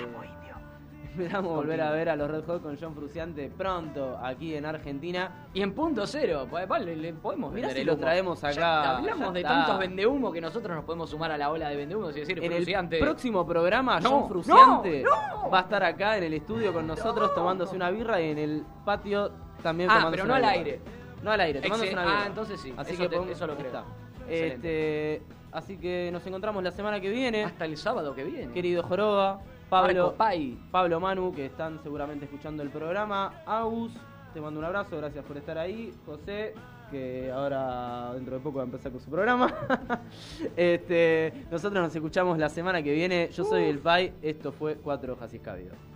Esperamos volver a ver a los Red Hot con John Fruciante pronto aquí en Argentina. Y en punto cero, pues, le podemos Mirá vender si el lo traemos Ya acá, hablamos ya de tantos vendehumo que nosotros nos podemos sumar a la ola de vendehumos y decir, En el Fruciante. próximo programa, No, John Fruciante no, va a estar acá en el estudio con nosotros tomándose una birra y en el patio también Ah, tomándose pero no una al birra. aire. No al aire, tomándose Excel- una birra. ah, entonces sí, Así eso que te- podemos- eso lo creo. está. Este, así que nos encontramos la semana que viene. Hasta el sábado que viene. Querido Joroba, Pablo, Pai. Pablo Manu, que están seguramente escuchando el programa. Agus, te mando un abrazo, gracias por estar ahí. José, que ahora dentro de poco va a empezar con su programa. este, nosotros nos escuchamos la semana que viene. Yo soy el Pai, esto fue Cuatro Hojas y Escabio.